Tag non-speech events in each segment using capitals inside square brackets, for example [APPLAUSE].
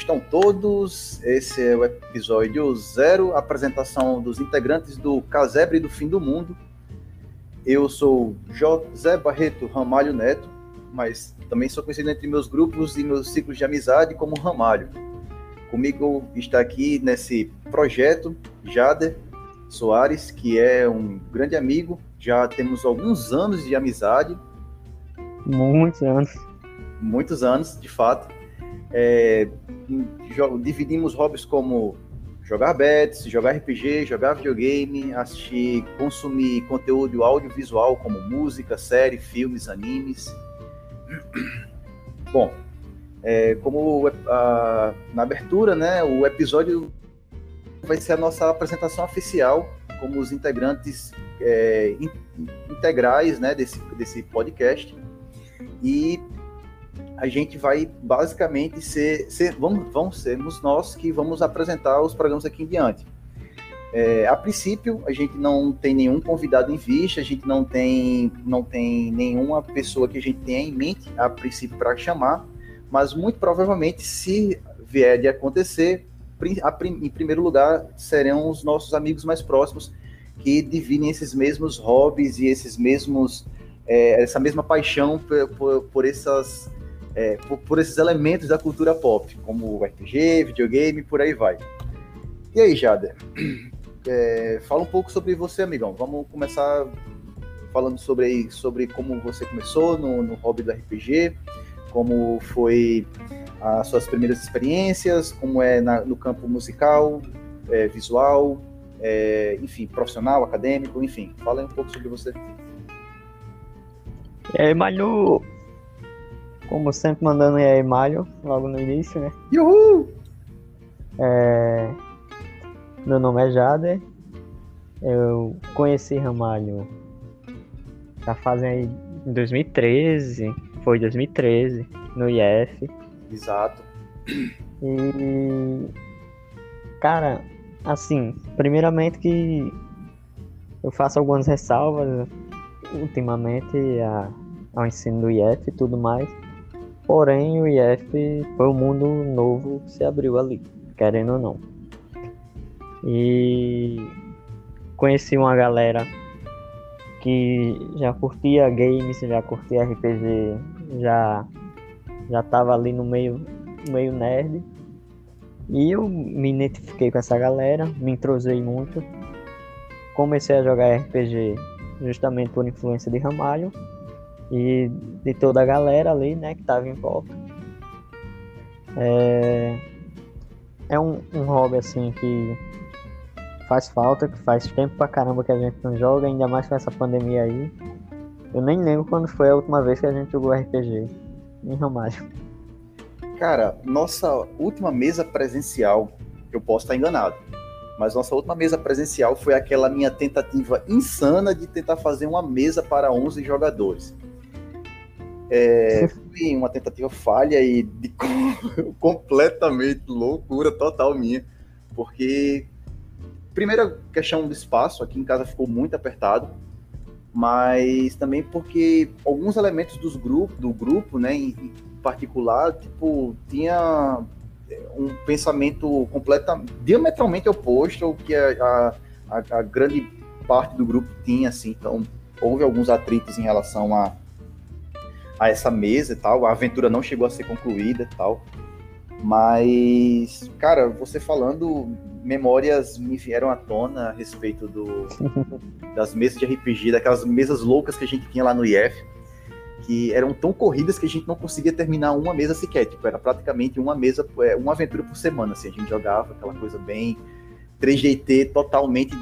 estão todos? Esse é o episódio zero, apresentação dos integrantes do Casebre do Fim do Mundo. Eu sou José Barreto Ramalho Neto, mas também sou conhecido entre meus grupos e meus ciclos de amizade como Ramalho. Comigo está aqui nesse projeto Jader Soares, que é um grande amigo. Já temos alguns anos de amizade. Muitos anos. Muitos anos, de fato. É, dividimos hobbies como jogar bets, jogar RPG, jogar videogame, assistir, consumir conteúdo audiovisual como música, série, filmes, animes. Bom, é, como a, na abertura, né, o episódio vai ser a nossa apresentação oficial como os integrantes é, in, integrais né, desse, desse podcast. E a gente vai basicamente ser, ser vamos, vamos sermos nós que vamos apresentar os programas aqui em diante. É, a princípio, a gente não tem nenhum convidado em vista, a gente não tem, não tem nenhuma pessoa que a gente tenha em mente, a princípio, para chamar, mas muito provavelmente, se vier de acontecer, em primeiro lugar, serão os nossos amigos mais próximos que dividem esses mesmos hobbies e esses mesmos, é, essa mesma paixão por, por, por essas é, por, por, esses elementos da cultura pop, como RPG, videogame, por aí vai. E aí, Jader? [CLEARS THROAT] É, fala um pouco sobre você, amigão. Vamos começar falando sobre, sobre como você começou no, no hobby do RPG, como foi as suas primeiras experiências, como é na, no campo musical, é, visual, é, enfim, profissional, acadêmico, enfim. Fala um pouco sobre você. É, Manu, como sempre, mandando e aí, logo no início, né? Uhul! É... Meu nome é Jader. Eu conheci Ramalho já fazem aí em 2013. Foi 2013, no IF. Exato. E. Cara, assim, primeiramente que eu faço algumas ressalvas ultimamente a, ao ensino do IF e tudo mais. Porém, o IF foi um mundo novo que se abriu ali, querendo ou não. E conheci uma galera que já curtia games, já curtia RPG, já já tava ali no meio meio nerd. E eu me identifiquei com essa galera, me entrosei muito. Comecei a jogar RPG justamente por influência de Ramalho e de toda a galera ali, né, que tava em volta. É, é um, um hobby assim que faz falta, que faz tempo pra caramba que a gente não joga, ainda mais com essa pandemia aí. Eu nem lembro quando foi a última vez que a gente jogou RPG em Ramalho. Cara, nossa última mesa presencial, eu posso estar enganado, mas nossa última mesa presencial foi aquela minha tentativa insana de tentar fazer uma mesa para 11 jogadores. É, foi [LAUGHS] uma tentativa falha e de, [LAUGHS] completamente loucura total minha, porque primeira questão do espaço aqui em casa ficou muito apertado, mas também porque alguns elementos dos grupos, do grupo, né, em particular, tipo, tinha um pensamento completa, diametralmente oposto ao que a, a, a grande parte do grupo tinha, assim, então houve alguns atritos em relação a a essa mesa e tal. A aventura não chegou a ser concluída e tal. Mas, cara, você falando, memórias me vieram à tona a respeito do, [LAUGHS] das mesas de RPG, daquelas mesas loucas que a gente tinha lá no IF, que eram tão corridas que a gente não conseguia terminar uma mesa sequer. Tipo, era praticamente uma mesa, é, uma aventura por semana. Assim, a gente jogava aquela coisa bem 3GT, totalmente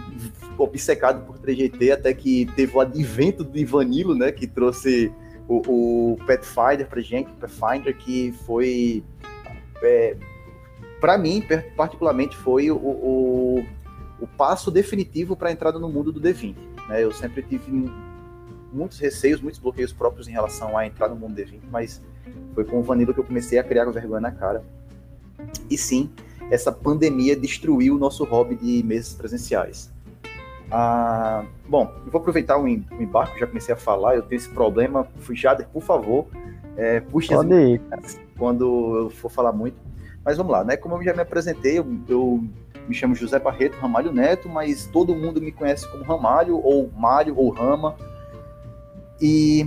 obcecado por 3GT, até que teve o advento do Ivanilo, né, que trouxe o, o Pathfinder pra gente, Pathfinder que foi é, para mim particularmente foi o, o, o passo definitivo para a entrada no mundo do D20. Né? Eu sempre tive muitos receios, muitos bloqueios próprios em relação a entrar no mundo do D20, mas foi com o Vanilla que eu comecei a criar vergonha na cara. E sim, essa pandemia destruiu o nosso hobby de mesas presenciais. Ah, bom, eu vou aproveitar o embarque, já comecei a falar, eu tenho esse problema. Jader, por favor, é, puxe as quando eu for falar muito. Mas vamos lá, né? Como eu já me apresentei, eu, eu me chamo José Barreto Ramalho Neto, mas todo mundo me conhece como Ramalho, ou Mário, ou Rama. E,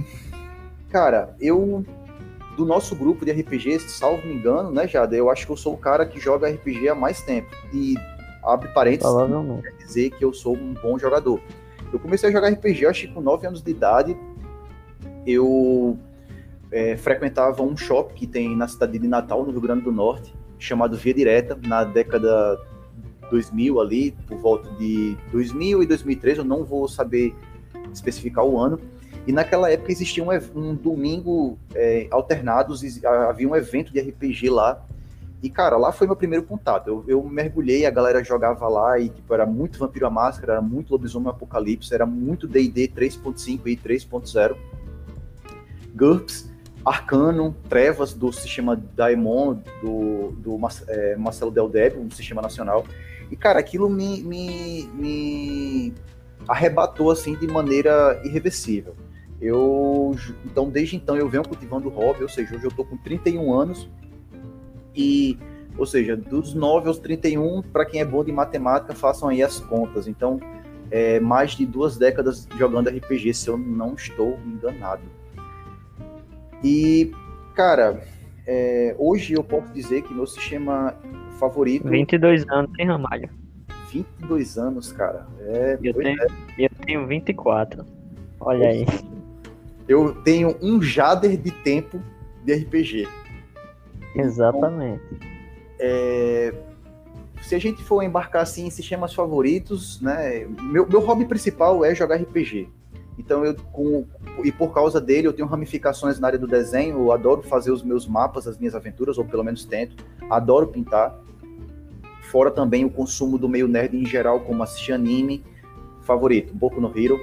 cara, eu, do nosso grupo de RPG, salvo me engano, né, Jada, eu acho que eu sou o cara que joga RPG há mais tempo. E, abre parênteses, quer dizer que eu sou um bom jogador. Eu comecei a jogar RPG, acho que com 9 anos de idade, eu é, frequentava um shopping que tem na cidade de Natal, no Rio Grande do Norte, chamado Via Direta, na década 2000 ali, por volta de 2000 e 2003, eu não vou saber especificar o ano. E naquela época existia um, um domingo é, alternados, havia um evento de RPG lá. E, cara, lá foi meu primeiro contato. Eu, eu mergulhei, a galera jogava lá e, tipo, era muito Vampiro a Máscara, era muito Lobisomem Apocalipse, era muito D&D 3.5 e 3.0. GURPS, Arcano, Trevas, do sistema Daemon, do, do é, Marcelo Del Débio, um sistema nacional. E, cara, aquilo me, me, me arrebatou, assim, de maneira irreversível. Eu, então, desde então, eu venho cultivando o hobby, ou seja, hoje eu tô com 31 anos e, ou seja, dos 9 aos 31, para quem é bom de matemática, façam aí as contas. Então, é mais de duas décadas jogando RPG, se eu não estou enganado. E, cara, é, hoje eu posso dizer que meu sistema favorito. 22 anos, hein, Ramalho? 22 anos, cara. É, eu, tenho, é. eu tenho 24. Olha aí. Eu tenho um jader de tempo de RPG. Exatamente. Então, é, se a gente for embarcar assim em sistemas favoritos, né? Meu, meu hobby principal é jogar RPG. Então eu com, e por causa dele eu tenho ramificações na área do desenho, eu adoro fazer os meus mapas, as minhas aventuras, ou pelo menos tento. Adoro pintar. Fora também o consumo do meio nerd em geral, como assistir anime, favorito, Boku no Hero.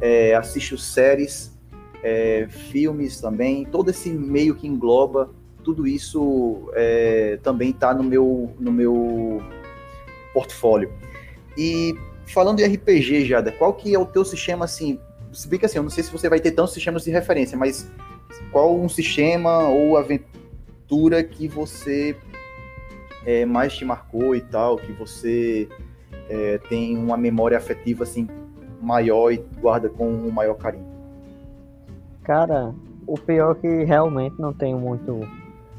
É, assisto séries, é, filmes também, todo esse meio que engloba, tudo isso é, também está no meu, no meu portfólio. E falando de RPG, Jada, qual que é o teu sistema, assim, se bem que assim, eu não sei se você vai ter tantos sistemas de referência, mas qual um sistema ou aventura que você é, mais te marcou e tal, que você é, tem uma memória afetiva assim maior e guarda com um maior carinho? Cara, o pior é que realmente não tenho muito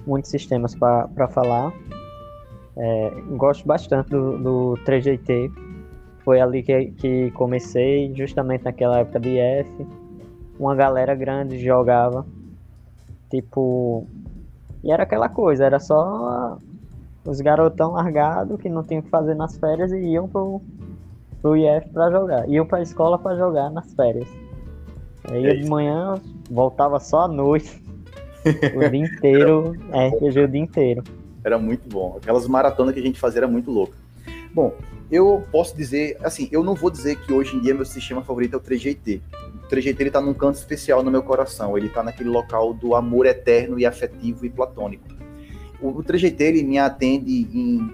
muitos sistemas para falar. É, gosto bastante do, do 3GT. Foi ali que, que comecei, justamente naquela época de F. Uma galera grande jogava. Tipo. E era aquela coisa, era só os garotão largados que não tinham o que fazer nas férias e iam pro, pro IF para jogar. Iam pra escola para jogar nas férias. Aí é de manhã voltava só à noite. O dia inteiro, é, RPG o dia inteiro. Era muito bom. Aquelas maratonas que a gente fazia era muito louco. Bom, eu posso dizer, assim, eu não vou dizer que hoje em dia meu sistema favorito é o 3GT. O 3GT ele tá num canto especial no meu coração. Ele tá naquele local do amor eterno e afetivo e platônico o, o 3GT ele me atende em,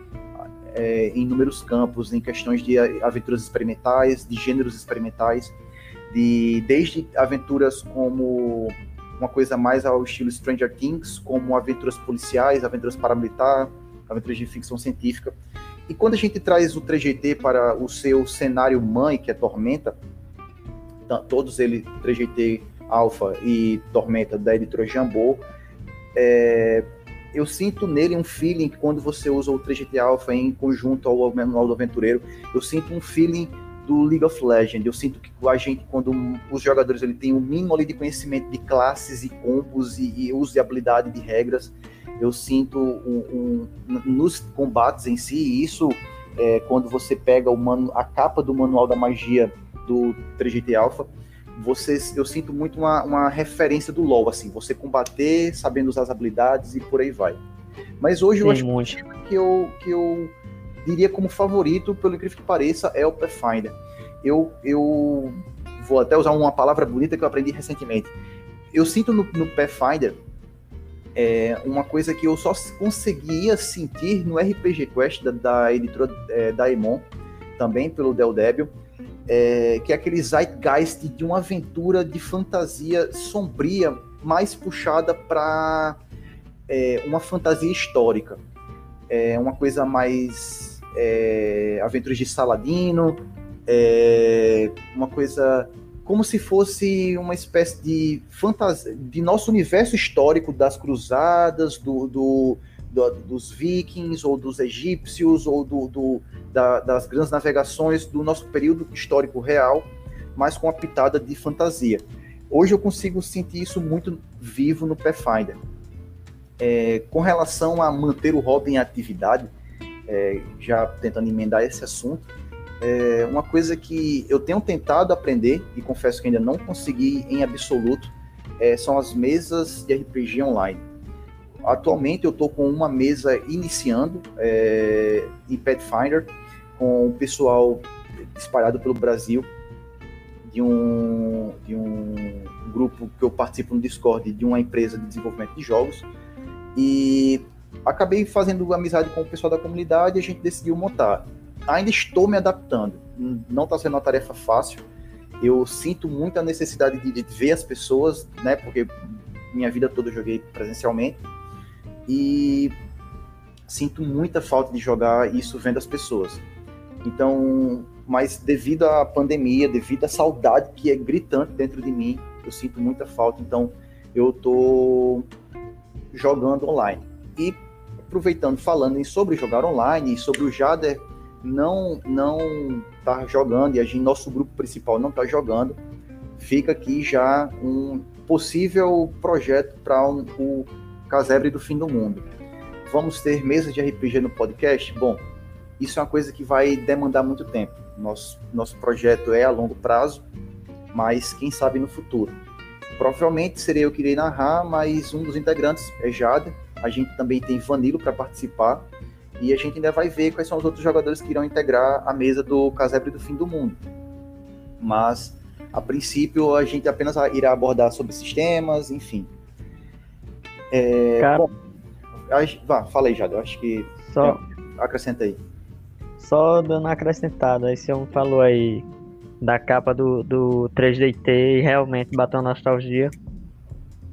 é, em inúmeros campos, em questões de aventuras experimentais, de gêneros experimentais, de desde aventuras como uma coisa mais ao estilo Stranger Things, como aventuras policiais, aventuras paramilitar, aventuras de ficção científica. E quando a gente traz o 3GT para o seu cenário mãe, que é Tormenta, todos eles, 3GT Alpha e Tormenta da editora Jambô, é, eu sinto nele um feeling que quando você usa o 3GT Alpha em conjunto ao manual do aventureiro, eu sinto um feeling do League of Legends. Eu sinto que a gente, quando os jogadores ele tem um mínimo ali de conhecimento de classes e combos e, e uso de habilidade de regras, eu sinto um, um, nos combates em si, isso é, quando você pega o manu, a capa do manual da magia do 3GT Alpha, vocês, eu sinto muito uma, uma referência do LoL, assim, você combater, sabendo usar as habilidades e por aí vai. Mas hoje Sim, eu acho muito. que eu, que eu diria como favorito, pelo incrível que pareça, é o Pathfinder. Eu, eu vou até usar uma palavra bonita que eu aprendi recentemente. Eu sinto no, no Pathfinder é, uma coisa que eu só conseguia sentir no RPG Quest da, da editora é, Daemon, também pelo Del Débil, é, que é aquele zeitgeist de uma aventura de fantasia sombria, mais puxada para é, uma fantasia histórica. é uma coisa mais é, aventuras de Saladino, é, uma coisa como se fosse uma espécie de fantasia, de nosso universo histórico das cruzadas, do, do, do dos vikings, ou dos egípcios, ou do, do da, das grandes navegações do nosso período histórico real, mas com a pitada de fantasia. Hoje eu consigo sentir isso muito vivo no Pathfinder. É, com relação a manter o hobby em atividade, é, já tentando emendar esse assunto, é uma coisa que eu tenho tentado aprender e confesso que ainda não consegui em absoluto é, são as mesas de RPG online. Atualmente eu estou com uma mesa iniciando é, em Pathfinder com o pessoal espalhado pelo Brasil de um, de um grupo que eu participo no Discord de uma empresa de desenvolvimento de jogos e acabei fazendo amizade com o pessoal da comunidade e a gente decidiu montar. Ainda estou me adaptando, não está sendo uma tarefa fácil. Eu sinto muita necessidade de, de, ver as pessoas, né? Porque minha vida toda eu joguei presencialmente e sinto muita falta de jogar isso vendo as pessoas. Então, mas devido à pandemia, devido à saudade que é gritante dentro de mim, eu sinto muita falta. Então, eu tô jogando online. E aproveitando, falando sobre jogar online sobre o Jader não não tá jogando e a gente, nosso grupo principal não tá jogando, fica aqui já um possível projeto para um, o Casebre do Fim do Mundo. Vamos ter mesas de RPG no podcast? Bom, isso é uma coisa que vai demandar muito tempo. Nosso, nosso projeto é a longo prazo, mas quem sabe no futuro. Provavelmente serei eu que irei narrar, mas um dos integrantes é Jade. A gente também tem Vanilo para participar. E a gente ainda vai ver quais são os outros jogadores que irão integrar a mesa do Casebre do Fim do Mundo. Mas, a princípio, a gente apenas irá abordar sobre sistemas, enfim. É, Cara... Bom, vá, fala aí, Jade. Eu acho que. Só... acrescenta aí. Só dando uma acrescentada, aí você falou aí da capa do, do 3DT e realmente bateu nostalgia.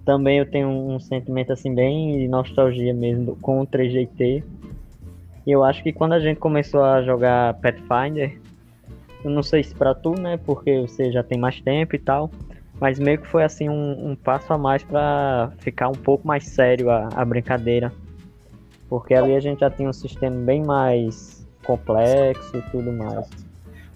Também eu tenho um sentimento assim bem de nostalgia mesmo com o 3DT. E eu acho que quando a gente começou a jogar Pathfinder, eu não sei se pra tu, né, porque você já tem mais tempo e tal, mas meio que foi assim um, um passo a mais para ficar um pouco mais sério a, a brincadeira. Porque ali a gente já tinha um sistema bem mais complexo e tudo mais.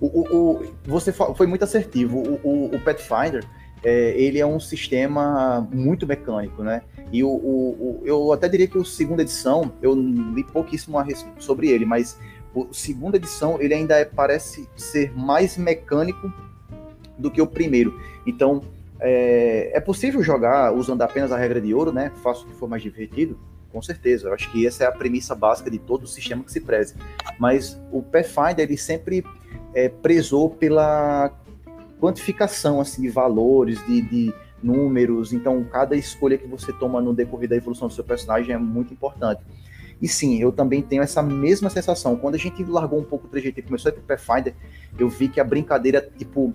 O, o, o, você foi muito assertivo. O, o, o Pathfinder, é, ele é um sistema muito mecânico, né? E o, o, eu até diria que o segunda edição, eu li pouquíssimo sobre ele, mas o segunda edição ele ainda é, parece ser mais mecânico do que o primeiro. Então é, é possível jogar usando apenas a regra de ouro, né? Faço o que for mais divertido com certeza. Eu acho que essa é a premissa básica de todo o sistema que se preze. Mas o Pathfinder, ele sempre é, prezou pela quantificação assim, de valores, de, de números. Então, cada escolha que você toma no decorrer da evolução do seu personagem é muito importante. E sim, eu também tenho essa mesma sensação. Quando a gente largou um pouco o 3GT e começou a ir pro Pathfinder, eu vi que a brincadeira, tipo,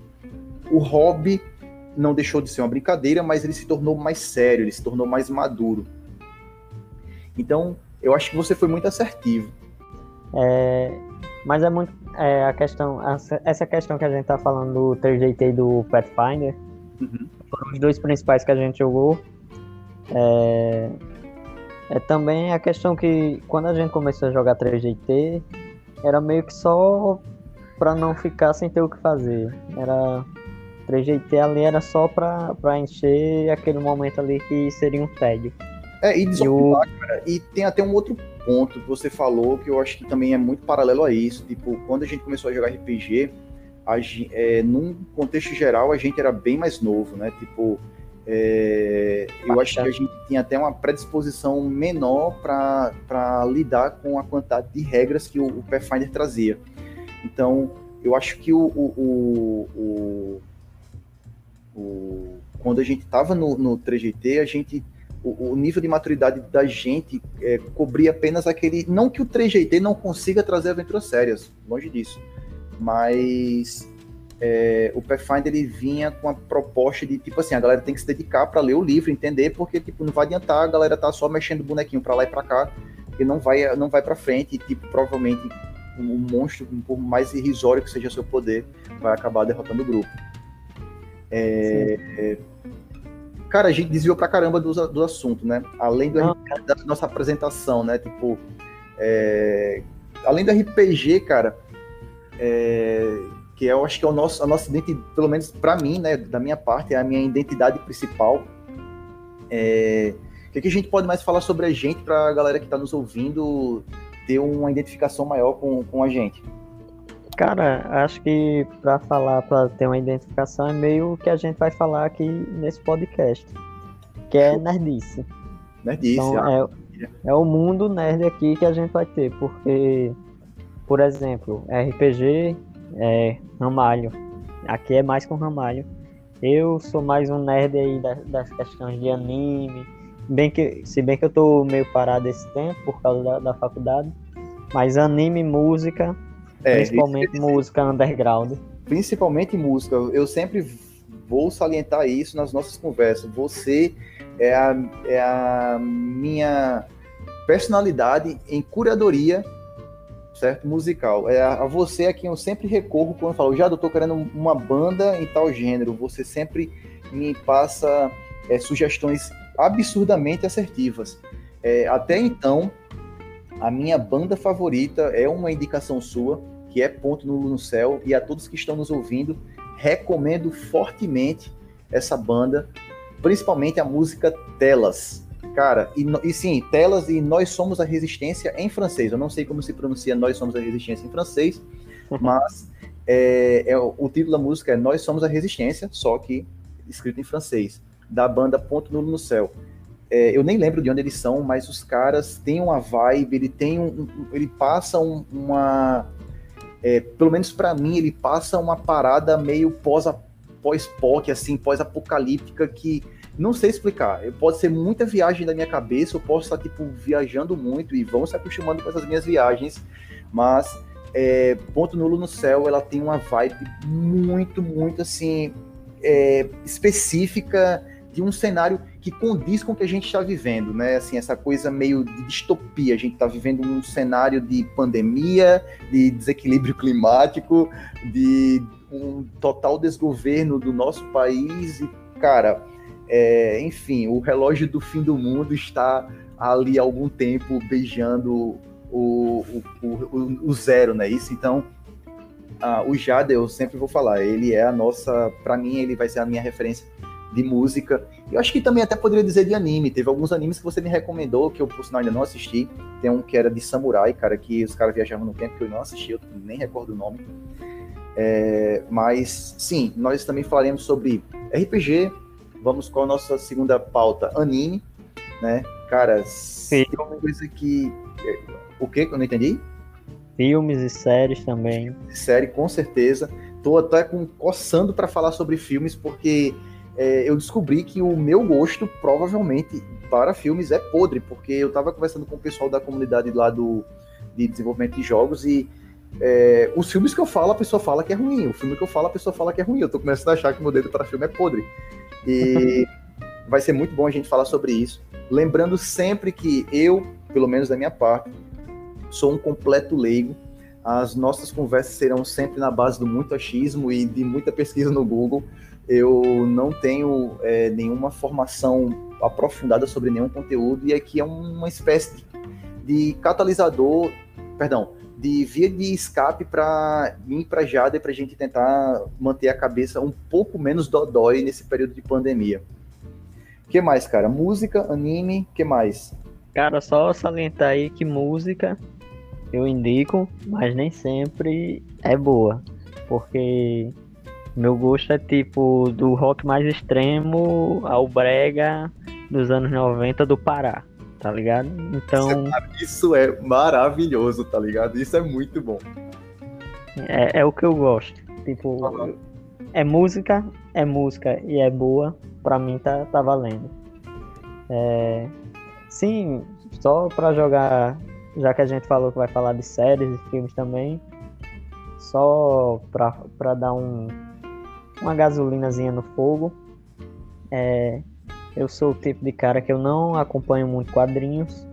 o hobby não deixou de ser uma brincadeira, mas ele se tornou mais sério, ele se tornou mais maduro. Então, eu acho que você foi muito assertivo. É, mas é muito é, a questão, essa questão que a gente está falando do 3GT e do Pathfinder, uhum. foram os dois principais que a gente jogou. É, é também a questão que quando a gente começou a jogar 3GT, era meio que só para não ficar sem ter o que fazer. Era 3GT ali era só para encher aquele momento ali que seria um tédio. É, e desocupar, eu... cara. E tem até um outro ponto que você falou que eu acho que também é muito paralelo a isso. Tipo, quando a gente começou a jogar RPG, a, é, num contexto geral, a gente era bem mais novo, né? Tipo, é, eu acho que a gente tinha até uma predisposição menor para lidar com a quantidade de regras que o, o Pathfinder trazia. Então, eu acho que o, o, o, quando a gente estava no, no 3GT, a gente o, o, nível de maturidade da gente é, cobria apenas aquele. Não que o 3GT não consiga trazer aventuras sérias, longe disso. Mas é, o Pathfinder ele vinha com a proposta de tipo assim, a galera tem que se dedicar para ler o livro, entender, porque tipo, não vai adiantar a galera tá só mexendo o bonequinho para lá e para cá, ele não vai, não vai para frente e, tipo, provavelmente um monstro, por mais irrisório que seja seu poder, vai acabar derrotando o grupo. É, cara, a gente desviou pra caramba do, do assunto, né? Além do, da nossa apresentação, né? Tipo, é, além do RPG, cara, é, que eu acho que é o nosso, a nossa identidade, pelo menos para mim, né, da minha parte, é a minha identidade principal. É, o que, que, a gente pode mais falar sobre a gente para a galera que está nos ouvindo ter uma identificação maior com, com a gente? Cara, acho que para falar, para ter uma identificação, é meio o que a gente vai falar aqui nesse podcast, que é nerdice. Nerdice, então, ah. é, é o mundo nerd aqui que a gente vai ter, porque, por exemplo, RPG é Ramalho. Aqui é mais com Ramalho. Eu sou mais um nerd aí das, das questões de anime. Bem que, se bem que eu tô meio parado esse tempo por causa da, da faculdade. Mas anime, música, é, principalmente música underground. Principalmente música. Eu sempre vou salientar isso nas nossas conversas. Você é a, é a minha personalidade em curadoria certo? Musical. É a, você a quem eu sempre recorro quando eu falo, já eu tô querendo uma banda em tal gênero. Você sempre me passa é, sugestões absurdamente assertivas. É, até então, a minha banda favorita é uma indicação sua, que é Ponto no, no Céu, e a todos que estão nos ouvindo, recomendo fortemente essa banda, principalmente a música Telas. Cara, e, e, sim, telas e Nós Somos a Resistência em francês. Eu não sei como se pronuncia Nós Somos a Resistência em francês, [LAUGHS] mas é, é, o título da música é Nós Somos a Resistência, só que escrito em francês, da banda Ponto Nulo no Céu. É, eu nem lembro de onde eles são, mas os caras têm uma vibe, ele tem um, um ele passa um, uma, é, pelo menos para mim, ele passa uma parada meio pós pós-POC, assim, pós-apocalíptica que não sei explicar. Pode ser muita viagem da minha cabeça, eu posso estar, tipo, viajando muito e vão se acostumando com essas minhas viagens, mas é, Ponto Nulo no Céu, ela tem uma vibe muito, muito, assim, é, específica de um cenário que condiz com o que a gente está vivendo, né? Assim, essa coisa meio de distopia. A gente está vivendo um cenário de pandemia, de desequilíbrio climático, de um total desgoverno do nosso país e, cara, é, enfim, o relógio do fim do mundo está ali há algum tempo beijando o, o, o, o zero, né? Isso, então, ah, o Jade, eu sempre vou falar, ele é a nossa, para mim, ele vai ser a minha referência de música. Eu acho que também até poderia dizer de anime. Teve alguns animes que você me recomendou, que eu, por sinal, ainda não assisti. Tem um que era de samurai, cara, que os caras viajavam no tempo, que eu não assisti, eu nem recordo o nome. É, mas, sim, nós também falaremos sobre RPG, vamos com a nossa segunda pauta, anime, né? Cara, é uma coisa que. É, o que? Que eu não entendi? Filmes e séries também. Série, com certeza. Tô até com, coçando para falar sobre filmes, porque é, eu descobri que o meu gosto, provavelmente, para filmes é podre, porque eu tava conversando com o pessoal da comunidade lá do, de desenvolvimento de jogos e é, os filmes que eu falo, a pessoa fala que é ruim. O filme que eu falo, a pessoa fala que é ruim. Eu tô começando a achar que meu dedo para filme é podre. E [LAUGHS] vai ser muito bom a gente falar sobre isso. Lembrando sempre que eu, pelo menos da minha parte, sou um completo leigo. As nossas conversas serão sempre na base do muito achismo e de muita pesquisa no Google. Eu não tenho é, nenhuma formação aprofundada sobre nenhum conteúdo e aqui é uma espécie de, de catalisador, perdão, de via de escape para mim e para Jada para a gente tentar manter a cabeça um pouco menos dodói nesse período de pandemia. Que mais, cara? Música, anime, que mais? Cara, só salientar aí que música eu indico, mas nem sempre é boa, porque meu gosto é tipo do rock mais extremo ao brega dos anos 90 do Pará tá ligado? Então. [LAUGHS] Isso é maravilhoso, tá ligado? Isso é muito bom. É, é o que eu gosto. Tipo, uhum. é música, é música e é boa, pra mim tá, tá valendo. É, sim, só pra jogar, já que a gente falou que vai falar de séries e filmes também, só pra, pra dar um, uma gasolinazinha no fogo. É, eu sou o tipo de cara que eu não acompanho muito quadrinhos,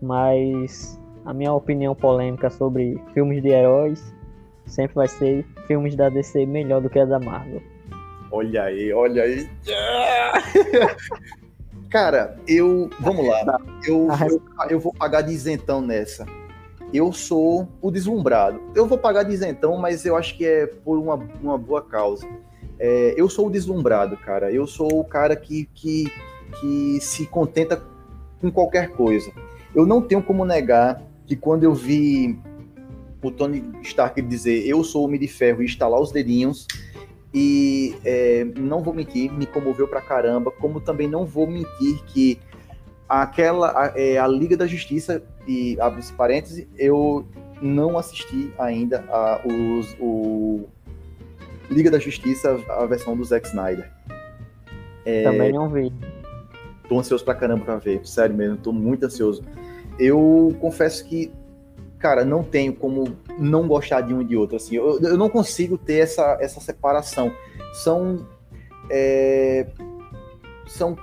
mas a minha opinião polêmica sobre filmes de heróis sempre vai ser filmes da DC melhor do que a da Marvel. Olha aí, olha aí. [LAUGHS] Cara, eu. Vamos lá. Eu, eu, eu vou pagar de isentão nessa. Eu sou o deslumbrado. Eu vou pagar de mas eu acho que é por uma, uma boa causa. É, eu sou o deslumbrado, cara. Eu sou o cara que, que, que se contenta com qualquer coisa. Eu não tenho como negar que quando eu vi o Tony Stark dizer eu sou o Homem de Ferro e estalar os dedinhos, e é, não vou mentir, me comoveu pra caramba, como também não vou mentir que aquela, a, é, a Liga da Justiça, e abre esse parêntese, eu não assisti ainda a, os, o Liga da Justiça, a versão do Zack Snyder. É, também não vi. Tô ansioso pra caramba pra ver, sério mesmo, tô muito ansioso. Eu confesso que cara, não tenho como não gostar de um e de outro. Assim, eu, eu não consigo ter essa, essa separação. São, é, são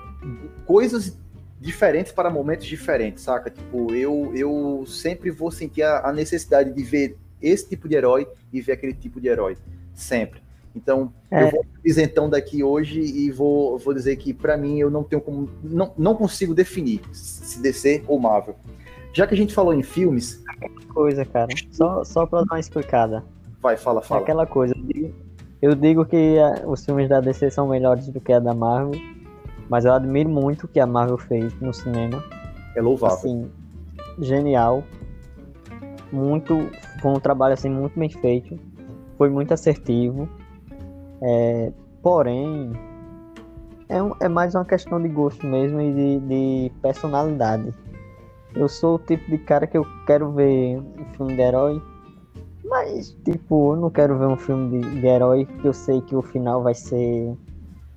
coisas diferentes para momentos diferentes, saca? Tipo, eu, eu sempre vou sentir a, a necessidade de ver esse tipo de herói e ver aquele tipo de herói. Sempre. Então, é. eu vou isentão daqui hoje e vou, vou dizer que, para mim, eu não tenho como. Não, não consigo definir se DC ou Marvel. Já que a gente falou em filmes. Coisa, cara. Só, só pra dar uma explicada. Vai, fala, fala. Aquela coisa. Eu digo que a, os filmes da DC são melhores do que a da Marvel. Mas eu admiro muito o que a Marvel fez no cinema. É louvável. Assim, genial. Muito. Foi um trabalho assim, muito bem feito. Foi muito assertivo. É, porém, é, um, é mais uma questão de gosto mesmo e de, de personalidade. Eu sou o tipo de cara que eu quero ver um filme de herói, mas, tipo, eu não quero ver um filme de, de herói porque eu sei que o final vai ser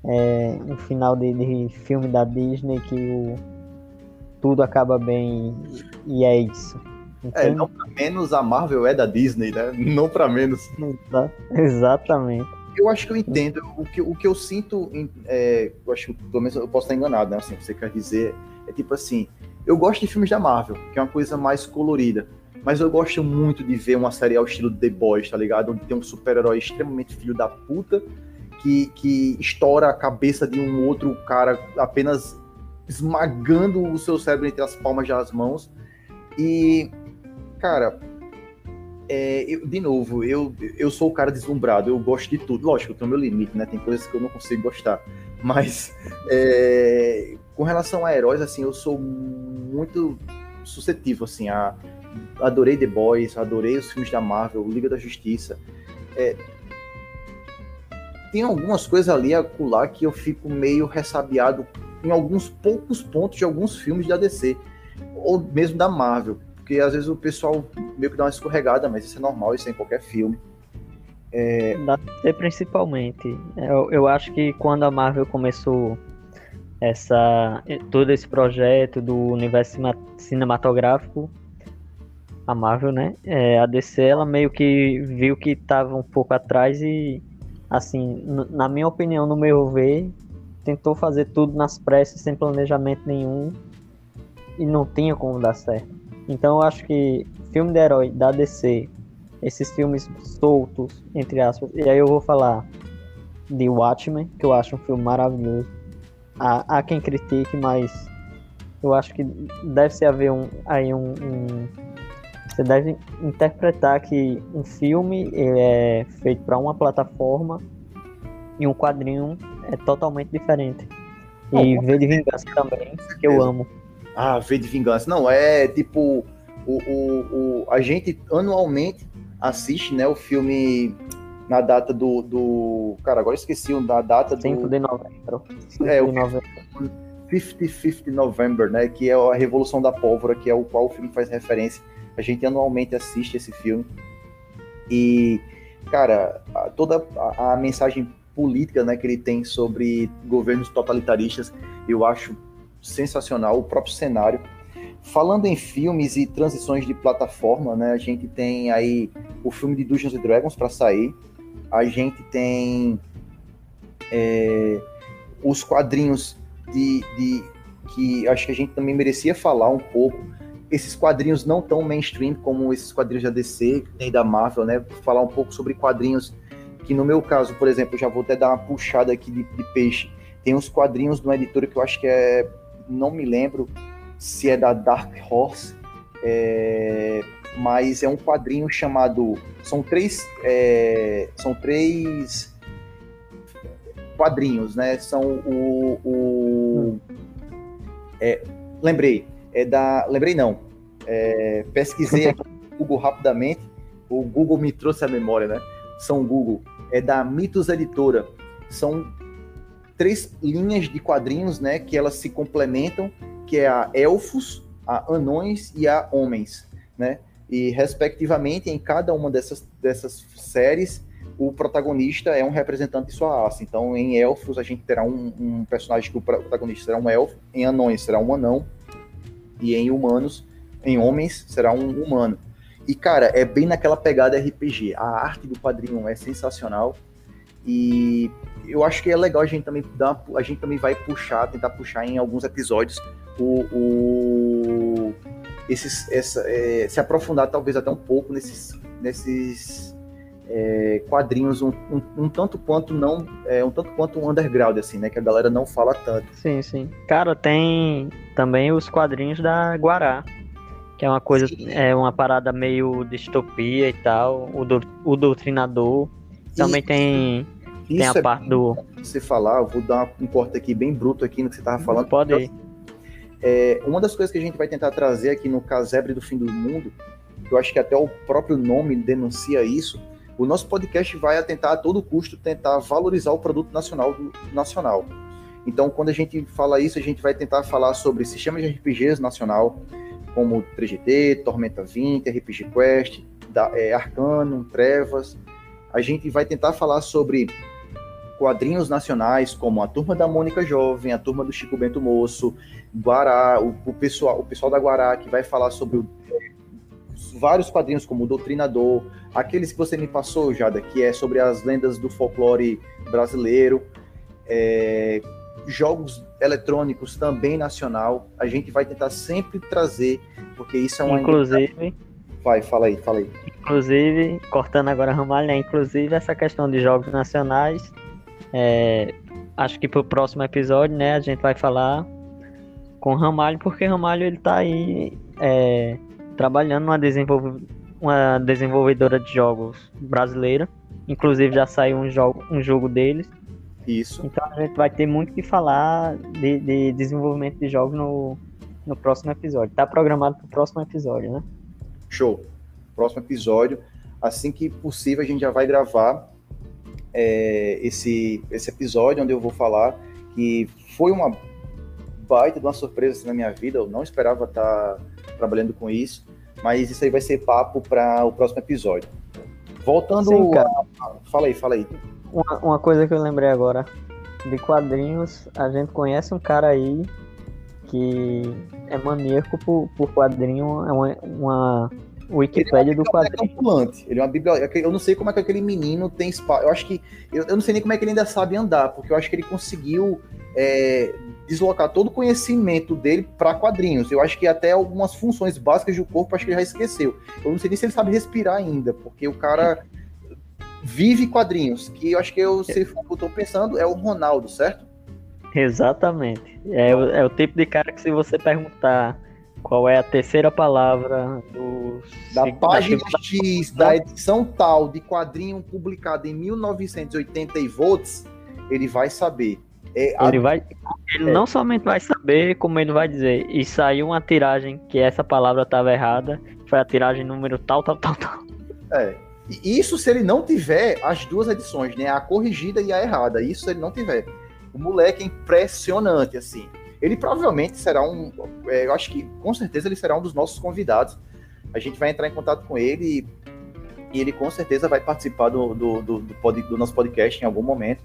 é, um final de, de filme da Disney que o, tudo acaba bem e é isso. É, não pra menos a Marvel é da Disney, né? [LAUGHS] Não pra menos. Exatamente. Eu acho que eu entendo. O que, o que eu sinto, é, eu acho que pelo menos eu posso estar enganado, né? Assim, você quer dizer, é tipo assim, eu gosto de filmes da Marvel, que é uma coisa mais colorida. Mas eu gosto muito de ver uma série ao estilo The Boys, tá ligado? Onde tem um super-herói extremamente filho da puta que, que estoura a cabeça de um outro cara apenas esmagando o seu cérebro entre as palmas das mãos. E, cara, é, eu, de novo, eu, eu sou o cara deslumbrado, eu gosto de tudo. Lógico, eu tenho meu limite, né? Tem coisas que eu não consigo gostar. Mas é, com relação a heróis, assim, eu sou muito suscetível, assim, a, adorei The Boys, adorei os filmes da Marvel, Liga da Justiça. É, tem algumas coisas ali a acular que eu fico meio ressabiado em alguns poucos pontos de alguns filmes da DC, ou mesmo da Marvel, porque às vezes o pessoal meio que dá uma escorregada, mas isso é normal, isso é em qualquer filme. É... Da DC principalmente. Eu, eu acho que quando a Marvel começou essa todo esse projeto do universo cinematográfico a Marvel, né? É, a DC ela meio que viu que estava um pouco atrás e assim, na minha opinião, no meu ver, tentou fazer tudo nas pressas sem planejamento nenhum e não tinha como dar certo. Então eu acho que filme de herói da DC, esses filmes soltos, entre aspas, e aí eu vou falar de Watchmen, que eu acho um filme maravilhoso há, há quem critique, mas eu acho que deve se haver um, aí um, um você deve interpretar que um filme é feito para uma plataforma e um quadrinho é totalmente diferente. E V de Vingança também, que eu amo. Ah, V de Vingança. Não, é tipo. O, o, o, a gente anualmente assiste né, o filme na data do, do. Cara, agora esqueci da data 5 do. 5 de novembro. É, o 50-50 November, né? Que é a Revolução da Pólvora, que é o qual o filme faz referência. A gente anualmente assiste esse filme. E, cara, toda a, a mensagem política né, que ele tem sobre governos totalitaristas, eu acho sensacional. O próprio cenário. Falando em filmes e transições de plataforma, né, a gente tem aí o filme de Dungeons and Dragons para sair, a gente tem é, os quadrinhos de, de, que acho que a gente também merecia falar um pouco, esses quadrinhos não tão mainstream como esses quadrinhos da DC, nem da Marvel, né? Falar um pouco sobre quadrinhos que no meu caso, por exemplo, já vou até dar uma puxada aqui de, de peixe. Tem uns quadrinhos de uma editora que eu acho que é, não me lembro se é da Dark Horse, é, mas é um quadrinho chamado, são três, é, são três quadrinhos, né? São o, o é, lembrei, é da, lembrei não, é, pesquisei aqui no Google rapidamente, o Google me trouxe a memória, né? São Google, é da Mitos Editora, são três linhas de quadrinhos, né? Que elas se complementam, que é a elfos, a anões e a homens, né? E respectivamente em cada uma dessas dessas séries o protagonista é um representante de sua raça. Então, em elfos, a gente terá um, um, personagem que o protagonista será um elfo, em anões será um anão, e em humanos, em homens, será um humano. E, cara, é bem naquela pegada RPG. A arte do quadrinho é sensacional. E eu acho que é legal a gente também dar, a gente também vai puxar, tentar puxar em alguns episódios o, o esses, essa, é, se aprofundar talvez até um pouco nesses, nesses é, quadrinhos um, um, um, tanto quanto não é, um tanto quanto underground assim, né, que a galera não fala tanto. Sim, sim. Cara, tem também os quadrinhos da Guará, que é uma coisa sim. é uma parada meio distopia e tal, o, do, o doutrinador. Também tem tem a é parte do você falar, eu vou dar um corte aqui bem bruto aqui no que você tava falando. Pode ir. É, uma das coisas que a gente vai tentar trazer aqui no Casebre do Fim do Mundo, eu acho que até o próprio nome denuncia isso, o nosso podcast vai tentar a todo custo tentar valorizar o produto nacional do nacional. Então, quando a gente fala isso, a gente vai tentar falar sobre sistemas de RPGs nacional, como 3GT, Tormenta 20, RPG Quest, da, é, Arcanum, Trevas. A gente vai tentar falar sobre quadrinhos nacionais, como a Turma da Mônica Jovem, a Turma do Chico Bento Moço, Guará, o, o pessoal, o pessoal da Guará, que vai falar sobre o, vários quadrinhos, como o Doutrinador, aqueles que você me passou, Jada, que é sobre as lendas do folclore brasileiro, é, jogos eletrônicos também nacional, a gente vai tentar sempre trazer, porque isso é uma... Inclusive... Vai, fala aí, fala aí. Inclusive, cortando agora a Ramalha, né? inclusive essa questão de jogos nacionais, é, acho que pro próximo episódio, né, a gente vai falar com Ramalho, porque Ramalho ele tá aí é, trabalhando numa desenvolve, uma desenvolvedora de jogos brasileira. Inclusive já saiu um jogo, um jogo deles. Isso. Então a gente vai ter muito que falar de, de desenvolvimento de jogos no, no próximo episódio. Tá programado para o próximo episódio, né? Show. Próximo episódio. Assim que possível, a gente já vai gravar é, esse, esse episódio onde eu vou falar que foi uma baita de uma surpresa assim, na minha vida. Eu não esperava estar trabalhando com isso, mas isso aí vai ser papo para o próximo episódio. Voltando. Sim, a... Fala aí, fala aí. Uma, uma coisa que eu lembrei agora de quadrinhos, a gente conhece um cara aí que é maníaco por, por quadrinho, é uma, uma Wikipédia do quadrinho. Ele é uma biblioteca. Eu não sei como é que aquele menino tem espaço. Eu acho que. Eu, eu, não sei nem como é que ele ainda sabe andar, porque eu acho que ele conseguiu é, deslocar todo o conhecimento dele para quadrinhos. Eu acho que até algumas funções básicas do corpo, acho que ele já esqueceu. Eu não sei nem se ele sabe respirar ainda, porque o cara vive quadrinhos. Que eu acho que eu, se eu estou pensando, é o Ronaldo, certo? Exatamente. É, é o tipo de cara que se você perguntar qual é a terceira palavra do da página X da edição tal de quadrinho publicado em 1980 e volts, ele vai saber. É, ele a... vai, ele é. não somente vai saber, como ele vai dizer, e saiu uma tiragem que essa palavra estava errada, foi a tiragem número tal, tal, tal, tal. É. Isso se ele não tiver as duas edições, né? A corrigida e a errada. Isso se ele não tiver. O moleque é impressionante, assim. Ele provavelmente será um. É, eu acho que com certeza ele será um dos nossos convidados. A gente vai entrar em contato com ele e, ele com certeza vai participar do, do, do, do, pod, do nosso podcast em algum momento.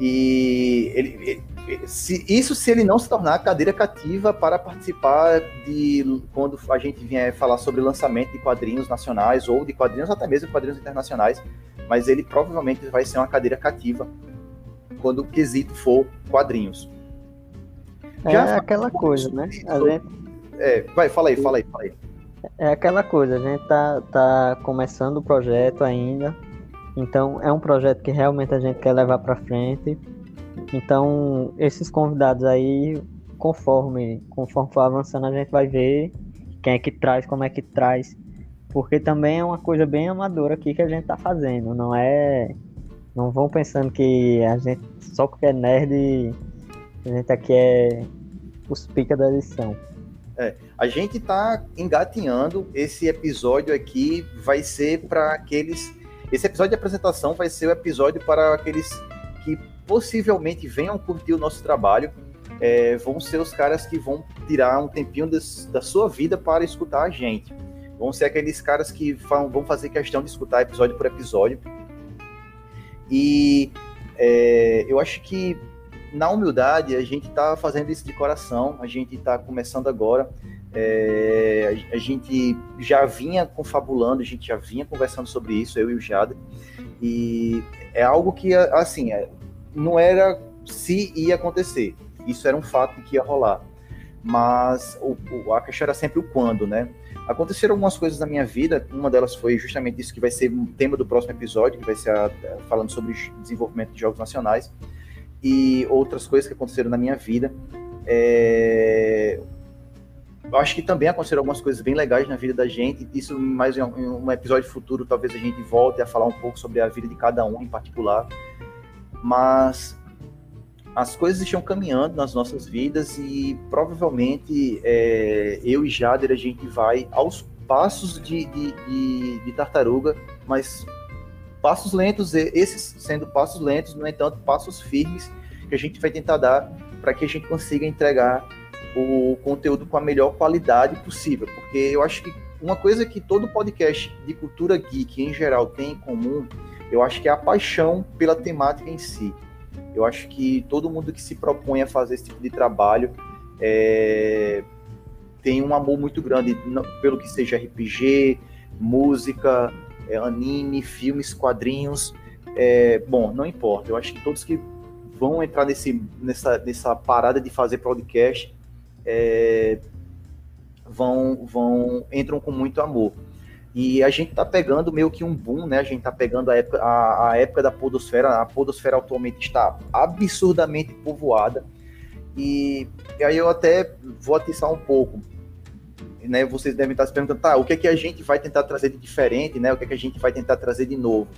E ele, ele, se, isso se ele não se tornar cadeira cativa para participar de quando a gente vier falar sobre lançamento de quadrinhos nacionais ou de quadrinhos até mesmo quadrinhos internacionais, mas ele provavelmente vai ser uma cadeira cativa quando o quesito for quadrinhos. É Já aquela coisa, né? A gente, é, vai, fala aí, fala aí, fala aí. É aquela coisa, a gente tá, tá começando o projeto ainda, então é um projeto que realmente a gente quer levar para frente. Então esses convidados aí, conforme conforme for avançando, a gente vai ver quem é que traz, como é que traz, porque também é uma coisa bem amadora aqui que a gente tá fazendo, não é não vão pensando que a gente só porque é nerd a gente aqui é os pica da edição. É, a gente está engatinhando. Esse episódio aqui vai ser para aqueles. Esse episódio de apresentação vai ser o episódio para aqueles que possivelmente venham curtir o nosso trabalho. É, vão ser os caras que vão tirar um tempinho da sua vida para escutar a gente. Vão ser aqueles caras que vão, vão fazer questão de escutar episódio por episódio. E é, eu acho que na humildade, a gente está fazendo isso de coração, a gente está começando agora. É, a, gente já vinha confabulando, a gente já vinha conversando sobre isso, eu e o Jada, e é algo que, assim, é, não era se ia acontecer, isso era um fato que ia rolar, mas o, o, a questão era sempre o quando, né? Aconteceram algumas coisas na minha vida, uma delas foi justamente isso que vai ser o tema do próximo episódio, que vai ser a, falando sobre desenvolvimento de jogos nacionais, e outras coisas que aconteceram na minha vida. É... Eu acho que também aconteceram algumas coisas bem legais na vida da gente. Isso, mais em um episódio futuro, talvez a gente volte a falar um pouco sobre a vida de cada um em particular. Mas as coisas estão caminhando nas nossas vidas e provavelmente é, eu e Jader a gente vai aos passos de, de, de, de tartaruga, mas passos lentos, esses sendo passos lentos, no entanto, passos firmes que a gente vai tentar dar para que a gente consiga entregar o conteúdo com a melhor qualidade possível, porque eu acho que uma coisa que todo podcast de cultura geek em geral tem em comum, eu acho que é a paixão pela temática em si. Eu acho que todo mundo que se propõe a fazer esse tipo de trabalho é, tem um amor muito grande pelo que seja RPG, música, é, anime, filmes, quadrinhos. É, bom, não importa. Eu acho que todos que vão entrar nesse, nessa, nessa parada de fazer podcast é, vão, vão entram com muito amor. E a gente tá pegando meio que um boom, né? A gente tá pegando a época, a, a época da podosfera. A podosfera atualmente está absurdamente povoada. E, e aí eu até vou atiçar um pouco né, vocês devem estar se perguntando, tá, o que é que a gente vai tentar trazer de diferente, né? O que é que a gente vai tentar trazer de novo?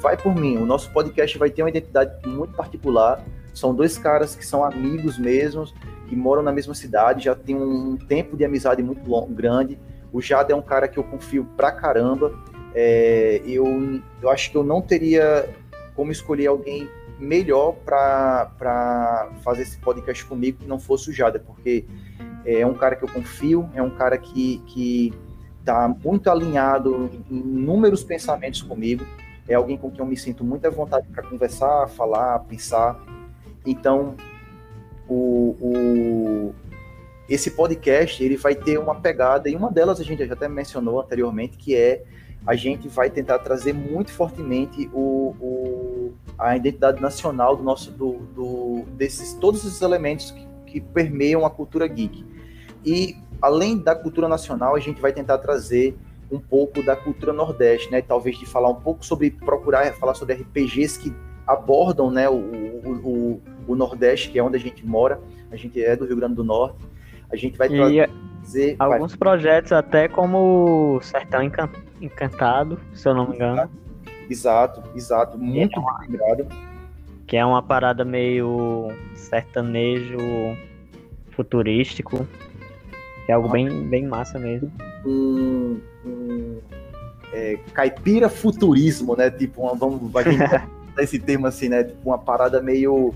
Vai por mim, o nosso podcast vai ter uma identidade muito particular. São dois caras que são amigos mesmos, que moram na mesma cidade, já tem um tempo de amizade muito long, grande. O Jada é um cara que eu confio pra caramba. É, eu, eu acho que eu não teria como escolher alguém melhor para fazer esse podcast comigo que não fosse o Jada, porque é um cara que eu confio, é um cara que, que tá muito alinhado em inúmeros pensamentos comigo, é alguém com quem eu me sinto muita vontade para conversar, falar, pensar. Então, o, o, esse podcast ele vai ter uma pegada, e uma delas a gente já até mencionou anteriormente, que é a gente vai tentar trazer muito fortemente o, o a identidade nacional do nosso do, do desses todos os elementos que, que permeiam a cultura geek. E além da cultura nacional, a gente vai tentar trazer um pouco da cultura nordeste, né? Talvez de falar um pouco sobre procurar falar sobre RPGs que abordam, né, o, o, o, o Nordeste, que é onde a gente mora. A gente é do Rio Grande do Norte. A gente vai trazer alguns vai. projetos até como Sertão Encantado, se eu não me engano. Exato, exato, muito é uma, lembrado. Que é uma parada meio sertanejo futurístico. Que é algo bem, bem massa mesmo. Um, um é, caipira futurismo, né? Tipo, uma, vamos gente [LAUGHS] esse termo assim, né? Tipo, uma parada meio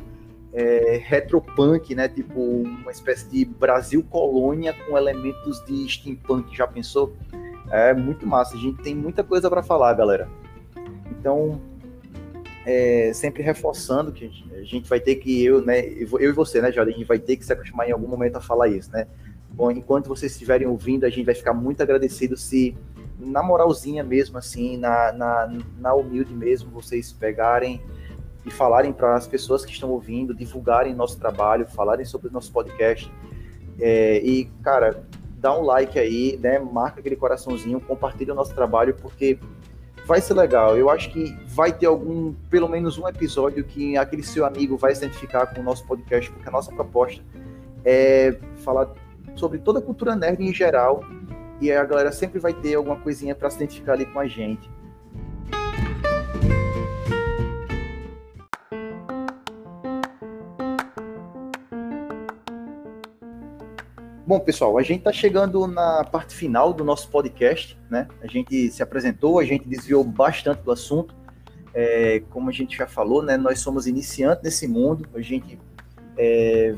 é, retropunk, né? Tipo, uma espécie de Brasil colônia com elementos de steampunk. Já pensou? É muito massa. A gente tem muita coisa para falar, galera. Então, é, sempre reforçando que a gente vai ter que eu, né, eu e você, né, Jordan, a gente vai ter que se acostumar em algum momento a falar isso, né? Bom, enquanto vocês estiverem ouvindo, a gente vai ficar muito agradecido se, na moralzinha mesmo, assim, na, na, na humilde mesmo, vocês pegarem e falarem para as pessoas que estão ouvindo, divulgarem nosso trabalho, falarem sobre o nosso podcast. É, e, cara, dá um like aí, né? Marca aquele coraçãozinho, compartilha o nosso trabalho, porque vai ser legal. Eu acho que vai ter algum, pelo menos um episódio que aquele seu amigo vai se identificar com o nosso podcast, porque a nossa proposta é falar sobre toda a cultura nerd em geral, e a galera sempre vai ter alguma coisinha para se identificar ali com a gente. Bom, pessoal, a gente está chegando na parte final do nosso podcast, né? A gente se apresentou, a gente desviou bastante do assunto. É, como a gente já falou, né? Nós somos iniciantes nesse mundo, a gente é,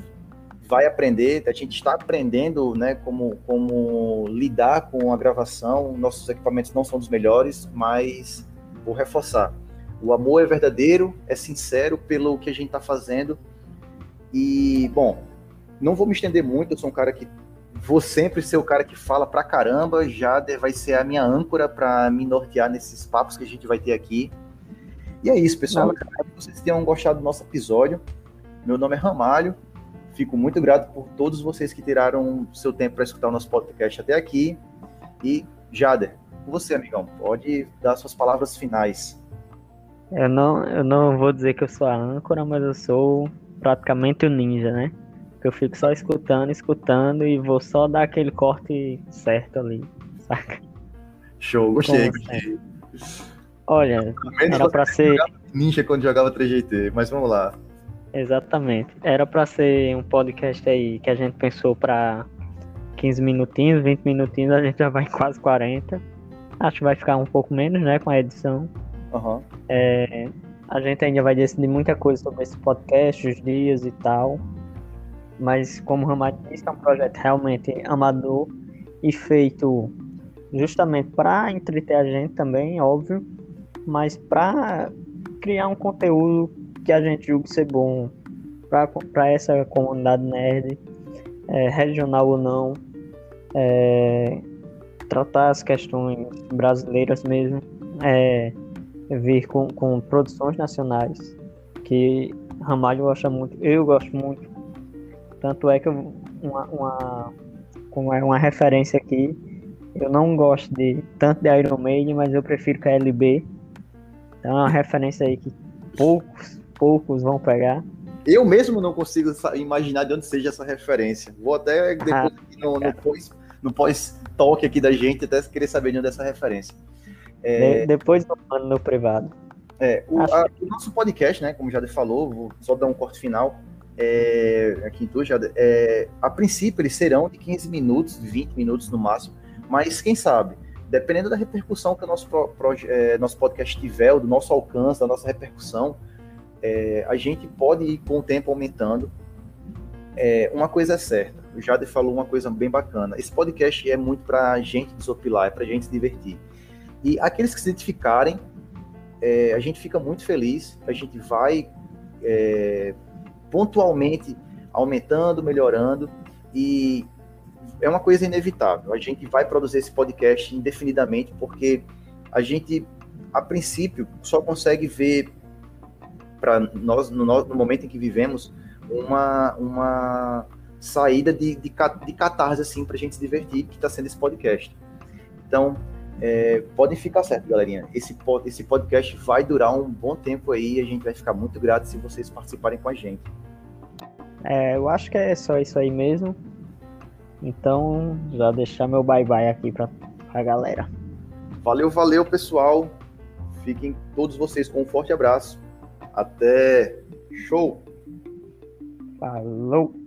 vai aprender, a gente está aprendendo, né? Como, como lidar com a gravação. Nossos equipamentos não são dos melhores, mas vou reforçar. O amor é verdadeiro, é sincero pelo que a gente está fazendo. E, bom, não vou me estender muito, eu sou um cara que vou sempre ser o cara que fala pra caramba, já vai ser a minha âncora para me nortear nesses papos que a gente vai ter aqui. E é isso, pessoal. Espero que vocês tenham gostado do nosso episódio. Meu nome é Ramalho. Fico muito grato por todos vocês que tiraram seu tempo para escutar o nosso podcast até aqui. E, Jader, com você, amigão, pode dar suas palavras finais. Eu não, eu não vou dizer que eu sou a âncora, mas eu sou praticamente o ninja, né? Eu fico só escutando, escutando e vou só dar aquele corte certo ali, saca? Show, gostei, gostei. Olha, era pra ser. Ninja quando jogava 3GT, mas vamos lá. Exatamente. Era pra ser um podcast aí que a gente pensou pra 15 minutinhos, 20 minutinhos, a gente já vai em quase 40. Acho que vai ficar um pouco menos, né, com a edição. Uhum. É, a gente ainda vai decidir muita coisa sobre esse podcast, os dias e tal mas como o Ramalho disse, é um projeto realmente amador e feito justamente para entreter a gente também, óbvio, mas para criar um conteúdo que a gente julgue ser bom para essa comunidade nerd, é, regional ou não, é, tratar as questões brasileiras mesmo, é, vir com, com produções nacionais, que Ramalho gosta muito, eu gosto muito, tanto é que eu, uma, uma, é uma referência aqui, eu não gosto de tanto de Iron Maiden, mas eu prefiro KLB. Então é uma referência aí que poucos, poucos vão pegar. Eu mesmo não consigo imaginar de onde seja essa referência. Vou até depois ah, no, no, pós, no pós-talk aqui da gente, até querer saber de onde é essa referência. É... De, depois eu mando no privado. É, o, a, o, nosso podcast, né, como já falou, vou só dar um corte final é, aqui em Tujada, é, a princípio eles serão de 15 minutos, 20 minutos no máximo, mas quem sabe, dependendo da repercussão que o nosso, pro, pro, é, nosso podcast tiver, do nosso alcance, da nossa repercussão, é, a gente pode ir com o tempo aumentando. É, uma coisa é certa, o Jade falou uma coisa bem bacana, esse podcast é muito para a gente desopilar, é para gente se divertir. E aqueles que se identificarem, é, a gente fica muito feliz, a gente vai pontualmente aumentando, melhorando e é uma coisa inevitável. A gente vai produzir esse podcast indefinidamente porque a gente, a princípio, só consegue ver para nós no, no, momento em que vivemos uma, uma saída de, de, de catarse assim para a gente se divertir, que está sendo esse podcast. Então, é, podem ficar certo, galerinha. Esse, esse podcast vai durar um bom tempo aí e a gente vai ficar muito grato se vocês participarem com a gente. É, eu acho que é só isso aí mesmo. Então, já deixar meu bye-bye aqui pra, pra galera. Valeu, valeu, pessoal. Fiquem todos vocês com um forte abraço. Até show. Falou.